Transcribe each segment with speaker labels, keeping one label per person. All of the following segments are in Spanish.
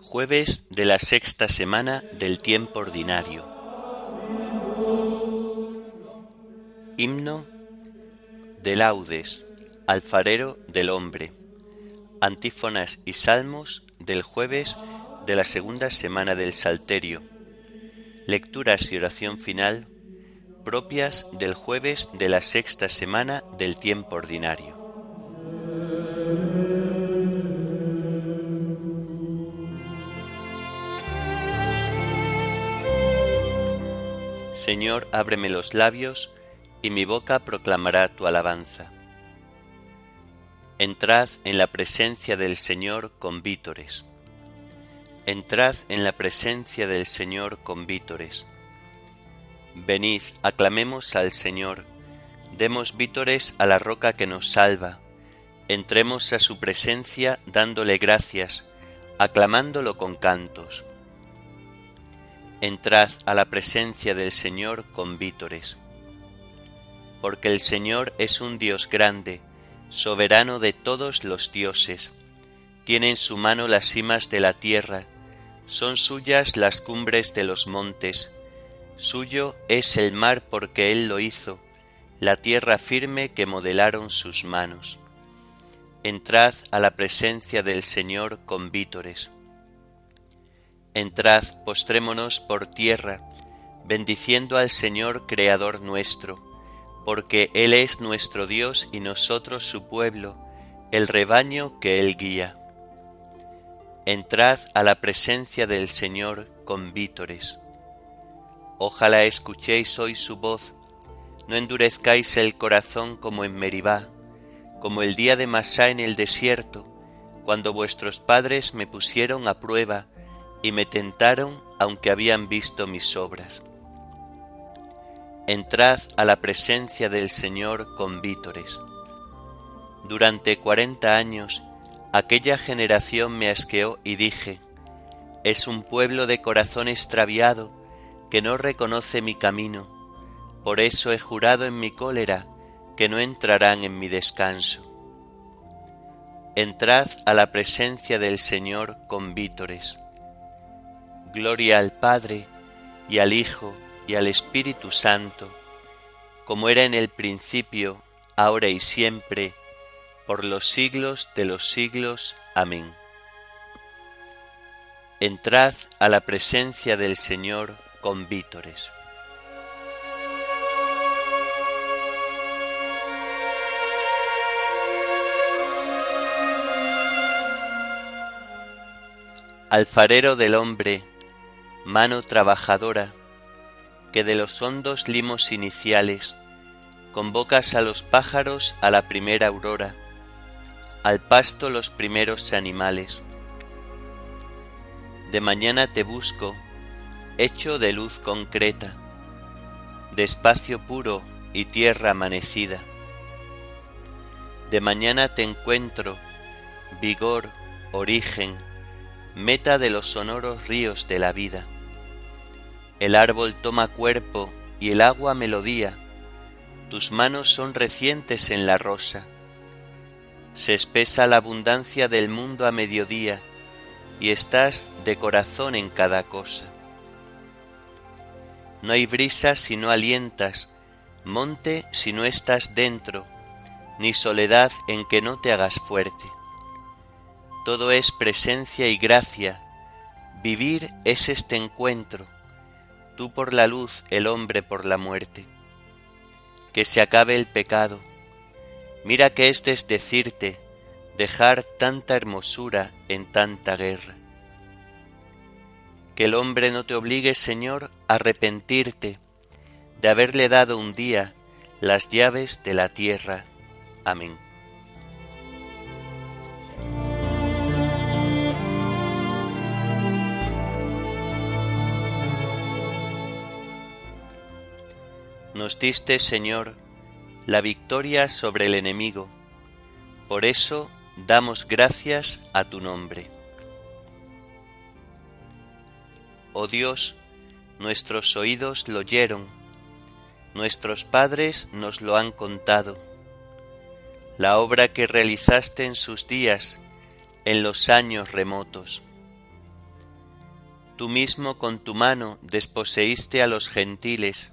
Speaker 1: Jueves de la sexta semana del tiempo ordinario. Himno de laudes, alfarero del hombre. Antífonas y salmos del jueves de la segunda semana del Salterio. Lecturas y oración final propias del jueves de la sexta semana del tiempo ordinario. Señor, ábreme los labios, y mi boca proclamará tu alabanza. Entrad en la presencia del Señor con vítores. Entrad en la presencia del Señor con vítores. Venid, aclamemos al Señor, demos vítores a la roca que nos salva, entremos a su presencia dándole gracias, aclamándolo con cantos. Entrad a la presencia del Señor con vítores. Porque el Señor es un Dios grande, soberano de todos los dioses. Tiene en su mano las cimas de la tierra, son suyas las cumbres de los montes. Suyo es el mar porque Él lo hizo, la tierra firme que modelaron sus manos. Entrad a la presencia del Señor con vítores Entrad, postrémonos por tierra, bendiciendo al Señor Creador nuestro, porque Él es nuestro Dios y nosotros su pueblo, el rebaño que Él guía. Entrad a la presencia del Señor con vítores. Ojalá escuchéis hoy su voz, no endurezcáis el corazón como en Meribá, como el día de Masá en el desierto, cuando vuestros padres me pusieron a prueba y me tentaron aunque habían visto mis obras. Entrad a la presencia del Señor con vítores. Durante cuarenta años aquella generación me asqueó y dije, es un pueblo de corazón extraviado que no reconoce mi camino, por eso he jurado en mi cólera que no entrarán en mi descanso. Entrad a la presencia del Señor con vítores Gloria al Padre, y al Hijo, y al Espíritu Santo, como era en el principio, ahora y siempre, por los siglos de los siglos. Amén. Entrad a la presencia del Señor con vítores. Alfarero del hombre, mano trabajadora, que de los hondos limos iniciales convocas a los pájaros a la primera aurora, al pasto los primeros animales. De mañana te busco, hecho de luz concreta, de espacio puro y tierra amanecida. De mañana te encuentro, vigor, origen, meta de los sonoros ríos de la vida el árbol toma cuerpo y el agua melodía, tus manos son recientes en la rosa. Se espesa la abundancia del mundo a mediodía, y estás de corazón en cada cosa. No hay brisa si no alientas, monte si no estás dentro, ni soledad en que no te hagas fuerte. Todo es presencia y gracia, vivir es este encuentro, tú por la luz, el hombre por la muerte. Que se acabe el pecado. Mira que es decirte dejar tanta hermosura en tanta guerra. Que el hombre no te obligue, Señor, a arrepentirte de haberle dado un día las llaves de la tierra. Amén. Nos diste, Señor, la victoria sobre el enemigo, Por eso damos gracias a tu nombre. Oh Dios, nuestros oídos lo oyeron, nuestros padres nos lo han contado, la obra que realizaste en sus días, en los años remotos. Tú mismo con tu mano desposeíste a los gentiles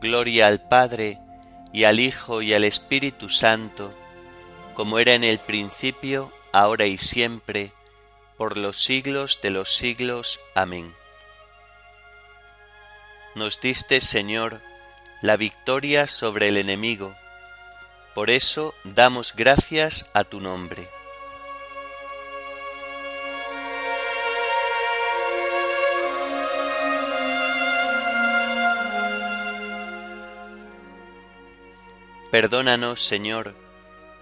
Speaker 1: Gloria al Padre y al Hijo y al Espíritu Santo, como era en el principio, ahora y siempre, por los siglos de los siglos. Amén. Nos diste, Señor, la victoria sobre el enemigo, por eso damos gracias a tu nombre. Perdónanos, Señor,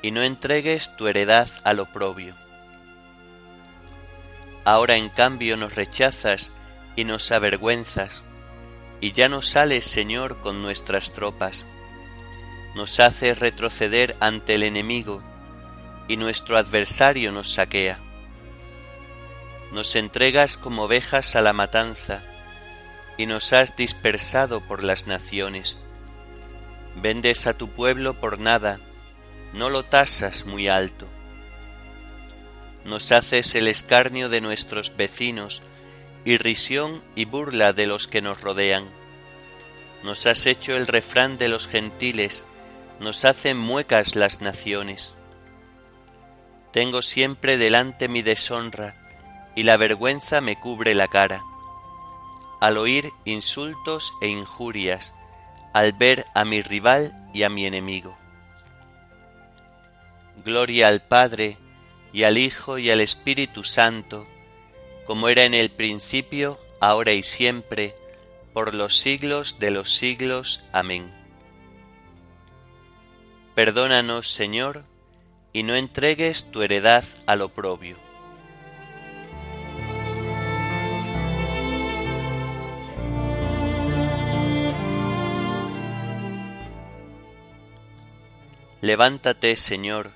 Speaker 1: y no entregues tu heredad al oprobio. Ahora en cambio nos rechazas y nos avergüenzas, y ya no sales, Señor, con nuestras tropas. Nos haces retroceder ante el enemigo, y nuestro adversario nos saquea. Nos entregas como ovejas a la matanza, y nos has dispersado por las naciones. Vendes a tu pueblo por nada, no lo tasas muy alto. Nos haces el escarnio de nuestros vecinos, irrisión y burla de los que nos rodean. Nos has hecho el refrán de los gentiles, nos hacen muecas las naciones. Tengo siempre delante mi deshonra, y la vergüenza me cubre la cara. Al oír insultos e injurias, al ver a mi rival y a mi enemigo. Gloria al Padre, y al Hijo, y al Espíritu Santo, como era en el principio, ahora y siempre, por los siglos de los siglos. Amén. Perdónanos, Señor, y no entregues tu heredad al oprobio. Levántate, Señor,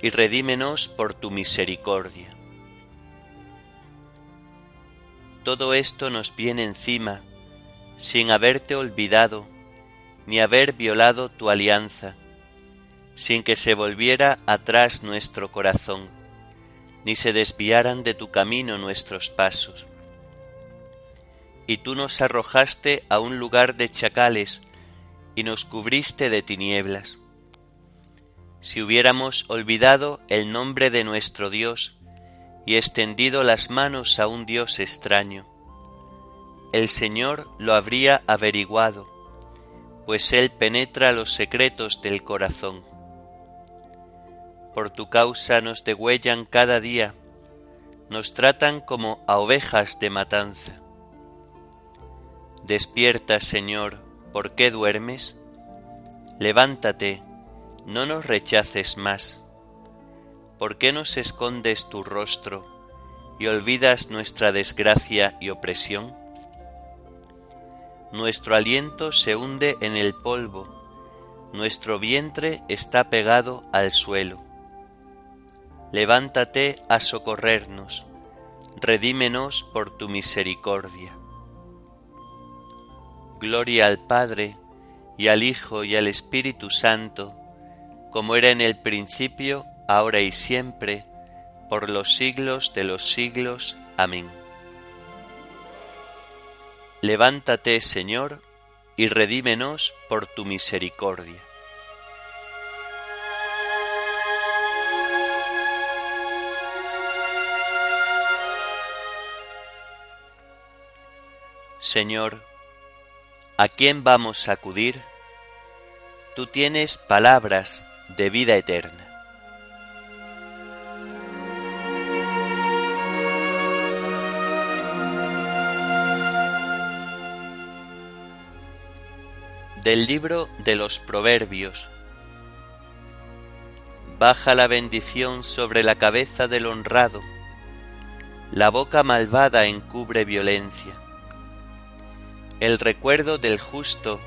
Speaker 1: y redímenos por tu misericordia. Todo esto nos viene encima, sin haberte olvidado, ni haber violado tu alianza, sin que se volviera atrás nuestro corazón, ni se desviaran de tu camino nuestros pasos. Y tú nos arrojaste a un lugar de chacales, y nos cubriste de tinieblas si hubiéramos olvidado el nombre de nuestro Dios y extendido las manos a un Dios extraño. El Señor lo habría averiguado, pues Él penetra los secretos del corazón. Por tu causa nos degüellan cada día, nos tratan como a ovejas de matanza. Despierta, Señor, ¿por qué duermes? Levántate, no nos rechaces más. ¿Por qué nos escondes tu rostro y olvidas nuestra desgracia y opresión? Nuestro aliento se hunde en el polvo, nuestro vientre está pegado al suelo. Levántate a socorrernos, redímenos por tu misericordia. Gloria al Padre, y al Hijo, y al Espíritu Santo, como era en el principio, ahora y siempre, por los siglos de los siglos. Amén. Levántate, Señor, y redímenos por tu misericordia. Señor, ¿a quién vamos a acudir? Tú tienes palabras de vida eterna. Del libro de los Proverbios. Baja la bendición sobre la cabeza del honrado, la boca malvada encubre violencia. El recuerdo del justo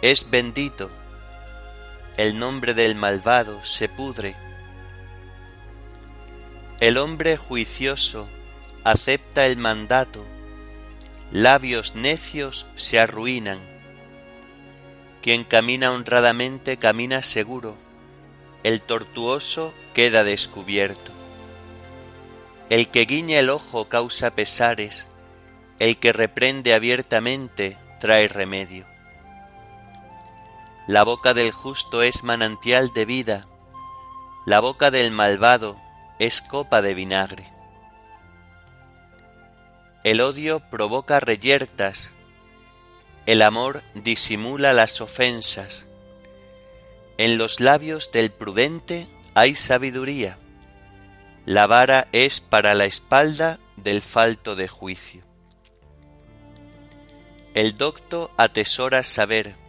Speaker 1: es bendito, el nombre del malvado se pudre. El hombre juicioso acepta el mandato, labios necios se arruinan. Quien camina honradamente camina seguro, el tortuoso queda descubierto. El que guiña el ojo causa pesares, el que reprende abiertamente trae remedio. La boca del justo es manantial de vida, la boca del malvado es copa de vinagre. El odio provoca reyertas, el amor disimula las ofensas. En los labios del prudente hay sabiduría, la vara es para la espalda del falto de juicio. El docto atesora saber.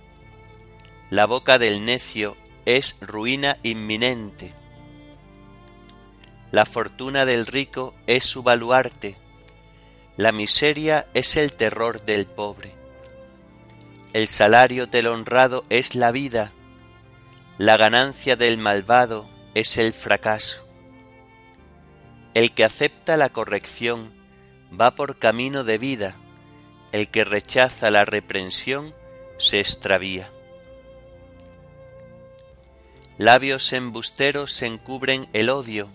Speaker 1: La boca del necio es ruina inminente. La fortuna del rico es su baluarte. La miseria es el terror del pobre. El salario del honrado es la vida. La ganancia del malvado es el fracaso. El que acepta la corrección va por camino de vida el que rechaza la reprensión se extravía. Labios embusteros encubren el odio.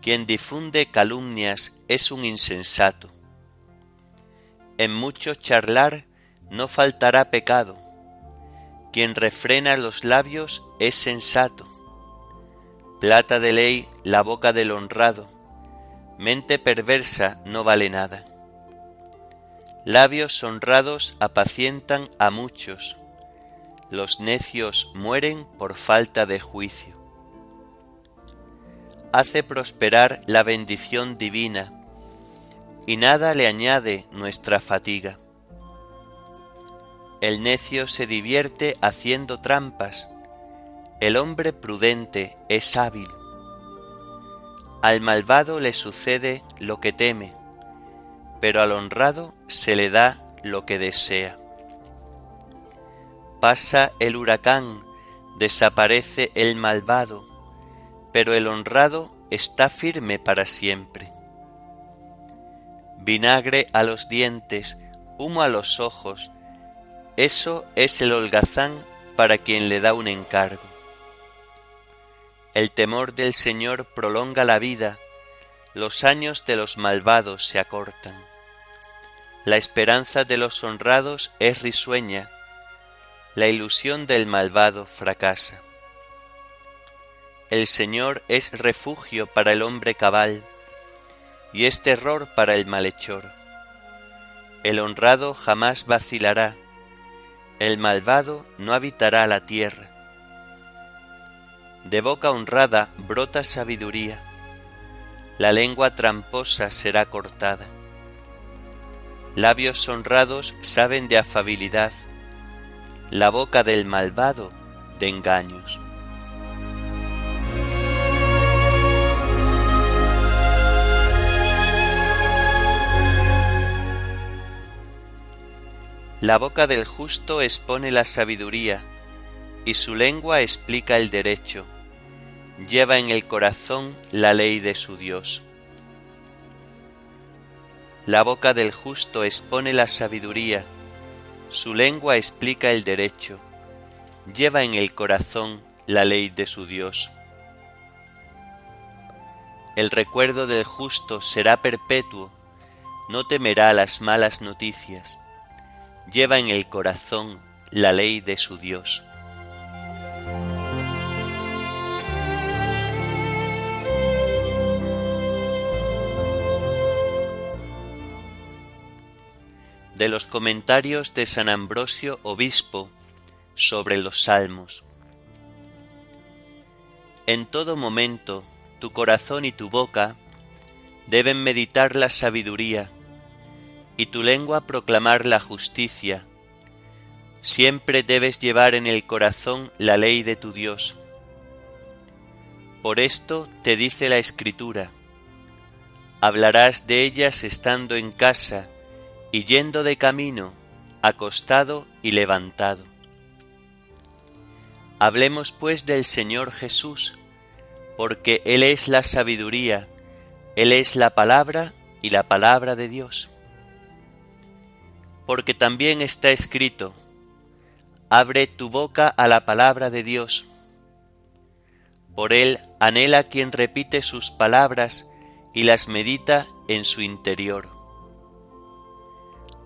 Speaker 1: Quien difunde calumnias es un insensato. En mucho charlar no faltará pecado. Quien refrena los labios es sensato. Plata de ley la boca del honrado. Mente perversa no vale nada. Labios honrados apacientan a muchos, los necios mueren por falta de juicio. Hace prosperar la bendición divina, y nada le añade nuestra fatiga. El necio se divierte haciendo trampas, el hombre prudente es hábil. Al malvado le sucede lo que teme pero al honrado se le da lo que desea. Pasa el huracán, desaparece el malvado, pero el honrado está firme para siempre. Vinagre a los dientes, humo a los ojos, eso es el holgazán para quien le da un encargo. El temor del Señor prolonga la vida, los años de los malvados se acortan. La esperanza de los honrados es risueña, la ilusión del malvado fracasa. El Señor es refugio para el hombre cabal y es terror para el malhechor. El honrado jamás vacilará, el malvado no habitará la tierra. De boca honrada brota sabiduría, la lengua tramposa será cortada. Labios honrados saben de afabilidad, la boca del malvado de engaños. La boca del justo expone la sabiduría, y su lengua explica el derecho, lleva en el corazón la ley de su Dios. La boca del justo expone la sabiduría, su lengua explica el derecho, lleva en el corazón la ley de su Dios. el recuerdo del justo será perpetuo, no temerá las malas noticias, lleva en el corazón la ley de su Dios. De los comentarios de San Ambrosio Obispo sobre los Salmos. En todo momento tu corazón y tu boca deben meditar la sabiduría y tu lengua proclamar la justicia. Siempre debes llevar en el corazón la ley de tu Dios. Por esto te dice la Escritura, hablarás de ellas estando en casa y yendo de camino, acostado y levantado. Hablemos pues del Señor Jesús, porque Él es la sabiduría, Él es la palabra y la palabra de Dios. Porque también está escrito, abre tu boca a la palabra de Dios. Por Él anhela quien repite sus palabras y las medita en su interior.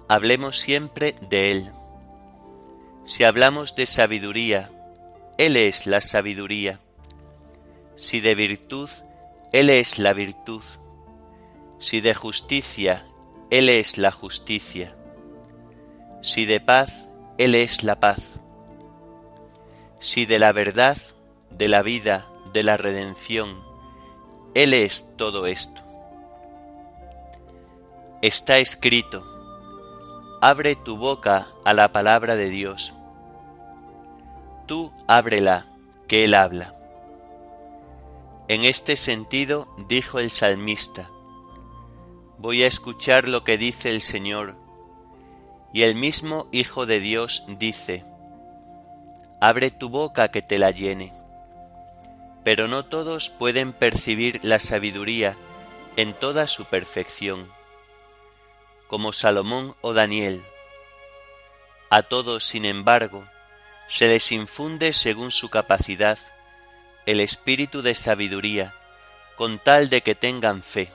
Speaker 1: Hablemos siempre de Él. Si hablamos de sabiduría, Él es la sabiduría si de virtud, Él es la virtud. Si de justicia, Él es la justicia. Si de paz, Él es la paz. Si de la verdad, de la vida, de la redención, Él es todo esto. Está escrito, abre tu boca a la palabra de Dios. Tú ábrela, que Él habla. En este sentido dijo el salmista, Voy a escuchar lo que dice el Señor. Y el mismo Hijo de Dios dice, Abre tu boca que te la llene. Pero no todos pueden percibir la sabiduría en toda su perfección, como Salomón o Daniel. A todos, sin embargo, se les infunde según su capacidad el espíritu de sabiduría, con tal de que tengan fe.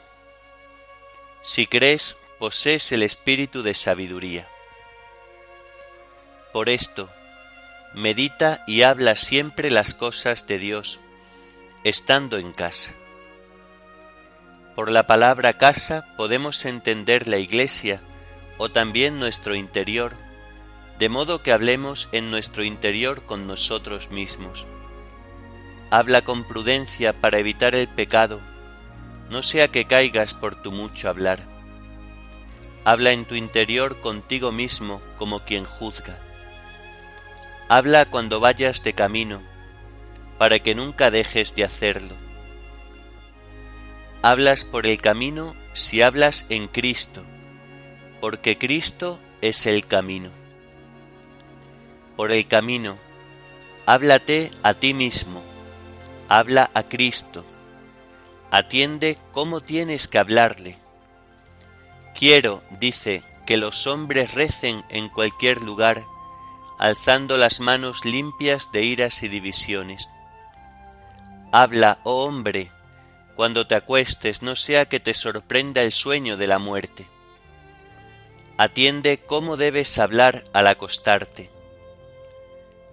Speaker 1: Si crees, posees el espíritu de sabiduría. Por esto, medita y habla siempre las cosas de Dios, estando en casa. Por la palabra casa podemos entender la iglesia o también nuestro interior, de modo que hablemos en nuestro interior con nosotros mismos Habla con prudencia para evitar el pecado, no sea que caigas por tu mucho hablar. Habla en tu interior contigo mismo como quien juzga. Habla cuando vayas de camino, para que nunca dejes de hacerlo. Hablas por el camino si hablas en Cristo, porque Cristo es el camino. Por el camino, háblate a ti mismo habla a Cristo, atiende cómo tienes que hablarle. Quiero, dice, que los hombres recen en cualquier lugar, alzando las manos limpias de iras y divisiones. Habla, oh hombre, cuando te acuestes, no sea que te sorprenda el sueño de la muerte. Atiende cómo debes hablar al acostarte.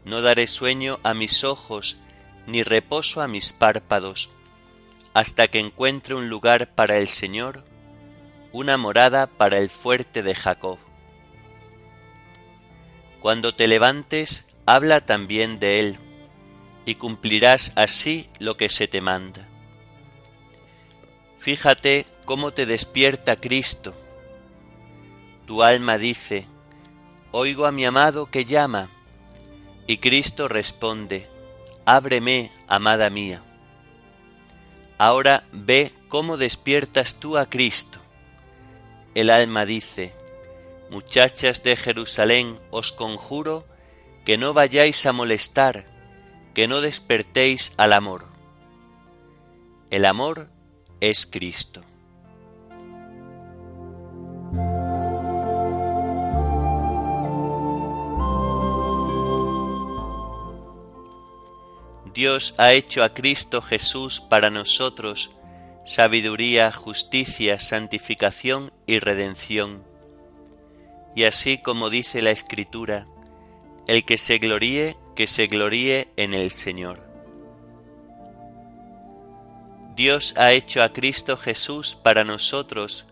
Speaker 1: No daré sueño a mis ojos ni reposo a mis párpados, hasta que encuentre un lugar para el Señor, una morada para el fuerte de Jacob. Cuando te levantes, habla también de él, y cumplirás así lo que se te manda. Fíjate cómo te despierta Cristo. Tu alma dice, Oigo a mi amado que llama, y Cristo responde, Ábreme, amada mía. Ahora ve cómo despiertas tú a Cristo. El alma dice, Muchachas de Jerusalén, os conjuro que no vayáis a molestar, que no despertéis al amor. El amor es Cristo. Dios ha hecho a Cristo Jesús para nosotros sabiduría, justicia, santificación y redención. Y así como dice la Escritura, el que se gloríe, que se gloríe en el Señor. Dios ha hecho a Cristo Jesús para nosotros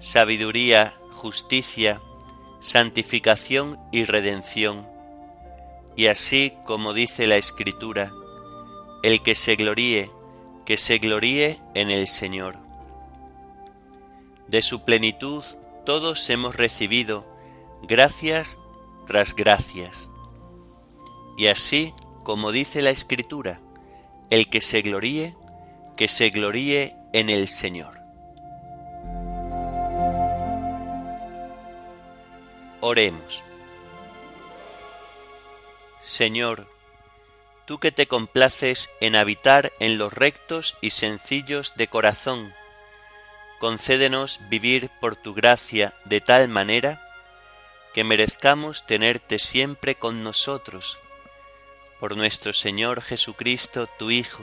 Speaker 1: sabiduría, justicia, santificación y redención. Y así como dice la Escritura, el que se gloríe, que se gloríe en el Señor. De su plenitud todos hemos recibido gracias tras gracias. Y así como dice la Escritura, el que se gloríe, que se gloríe en el Señor. Oremos. Señor, tú que te complaces en habitar en los rectos y sencillos de corazón, concédenos vivir por tu gracia de tal manera que merezcamos tenerte siempre con nosotros, por nuestro Señor Jesucristo, tu Hijo,